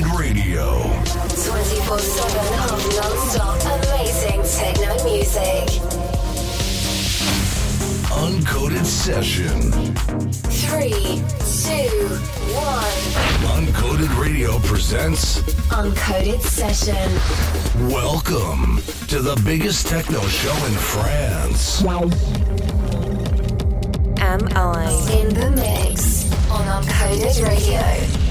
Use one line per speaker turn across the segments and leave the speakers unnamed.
Radio.
24 7 of non stop amazing techno music.
Uncoded Session.
Three, two, one.
Uncoded Radio presents
Uncoded Session.
Welcome to the biggest techno show in France.
AM.I?
In the mix on Uncoded Radio.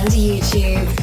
And YouTube.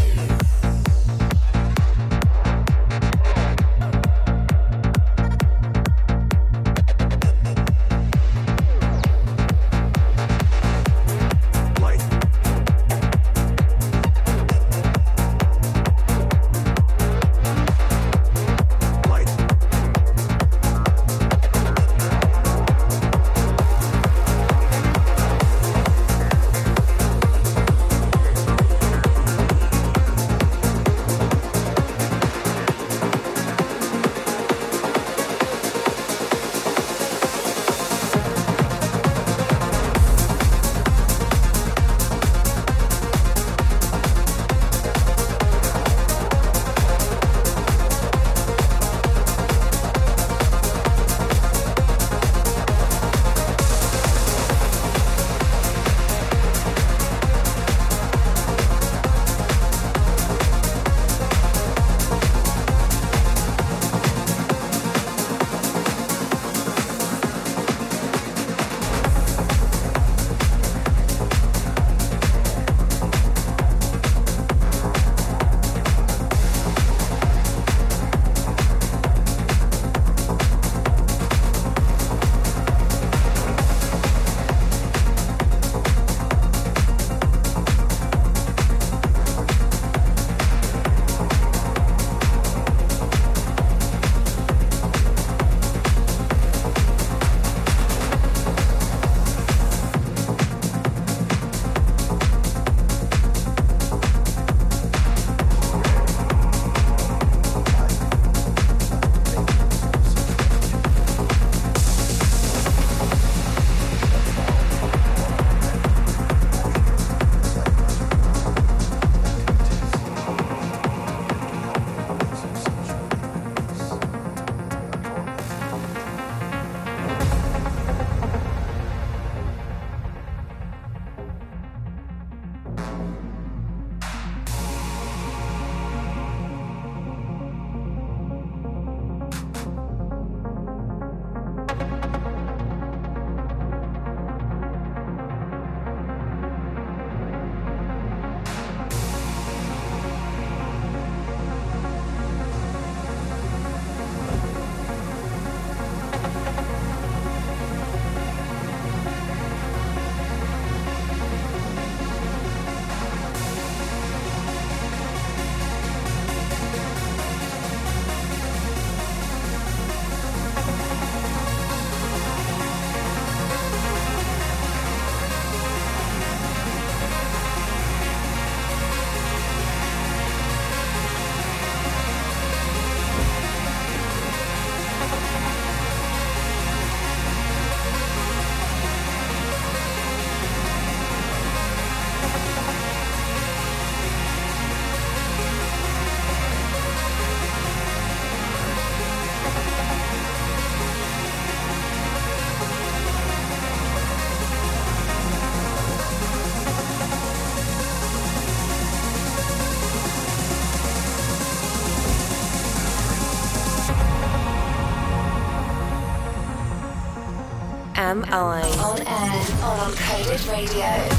AM.I?
On air on Uncoded Radio.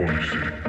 Pode ser.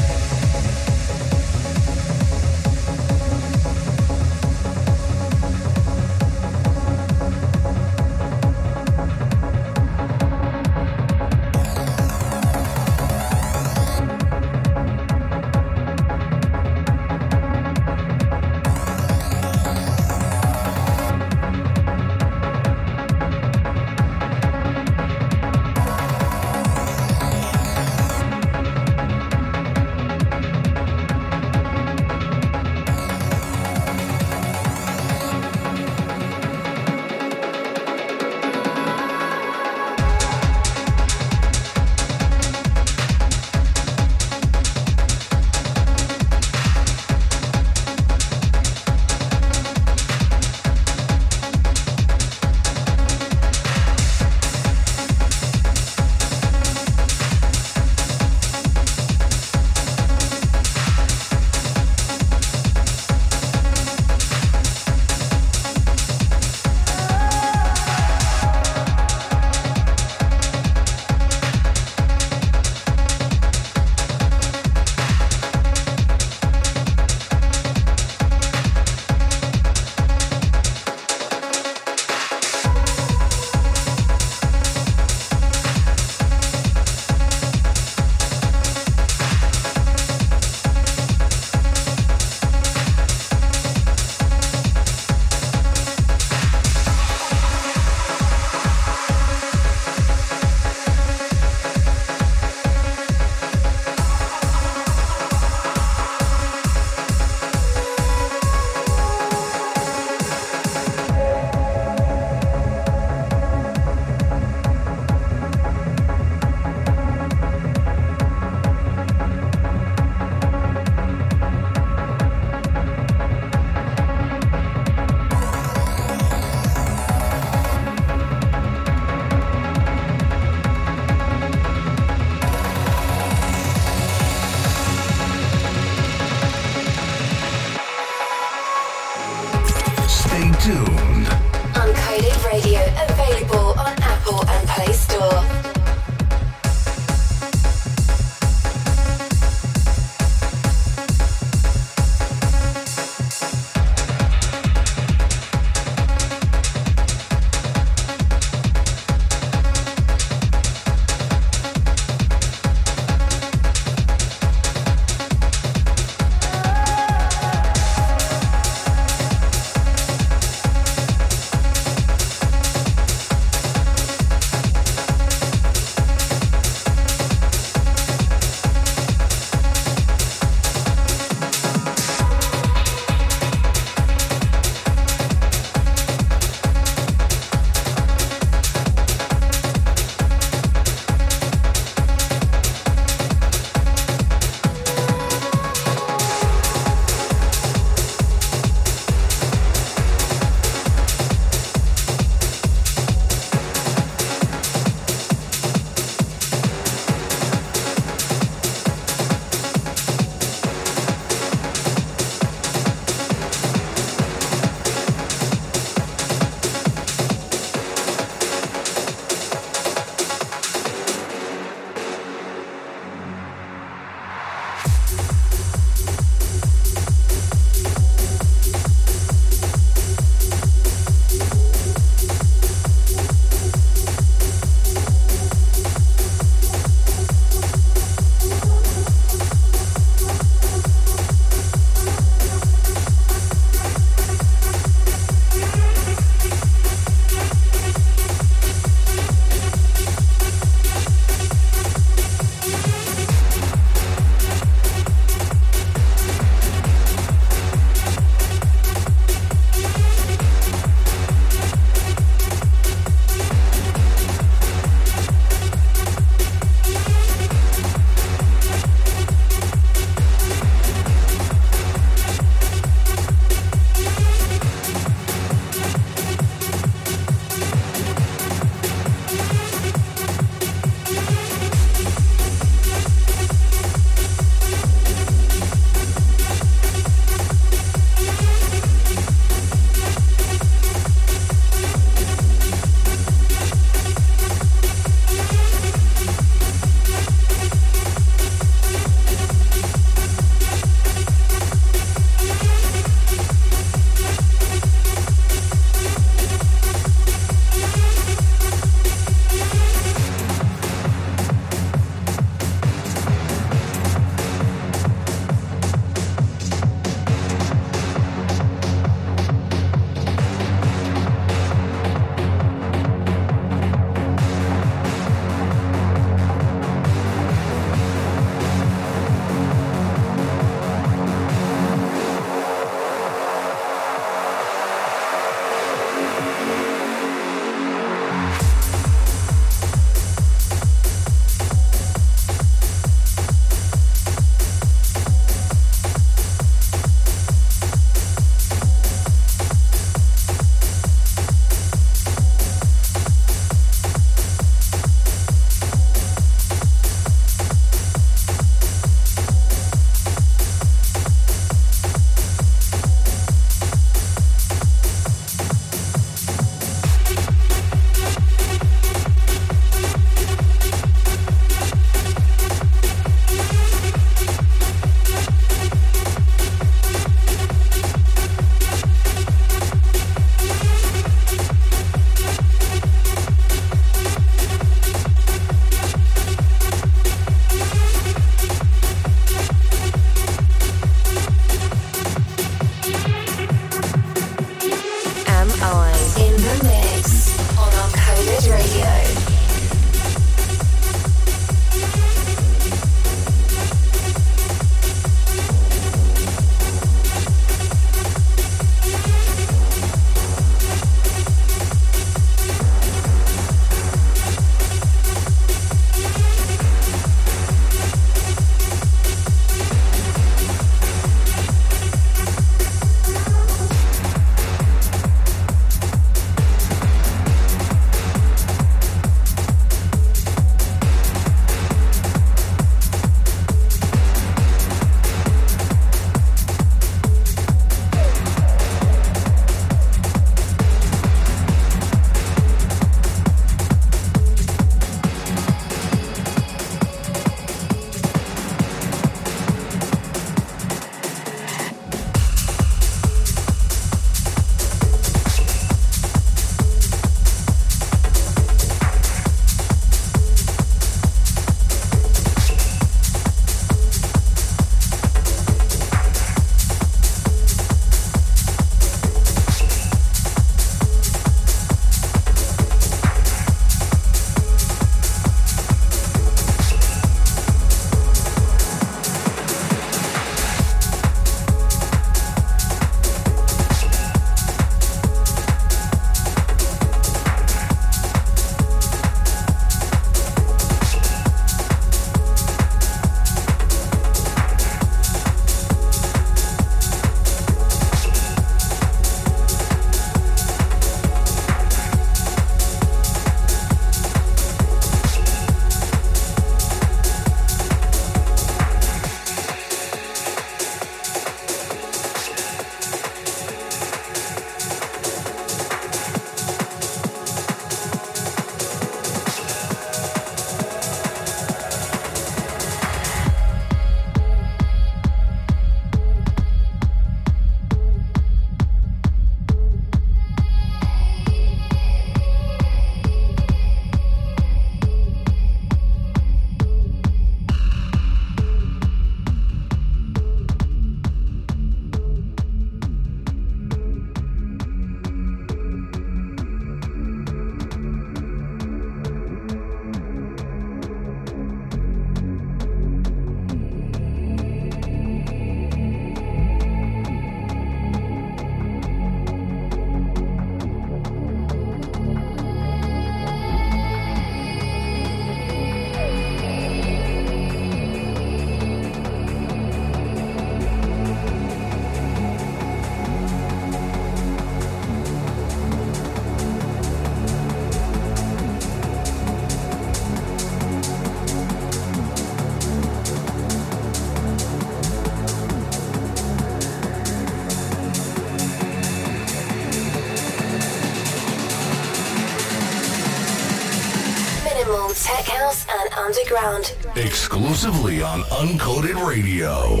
Exclusively on Uncoded Radio.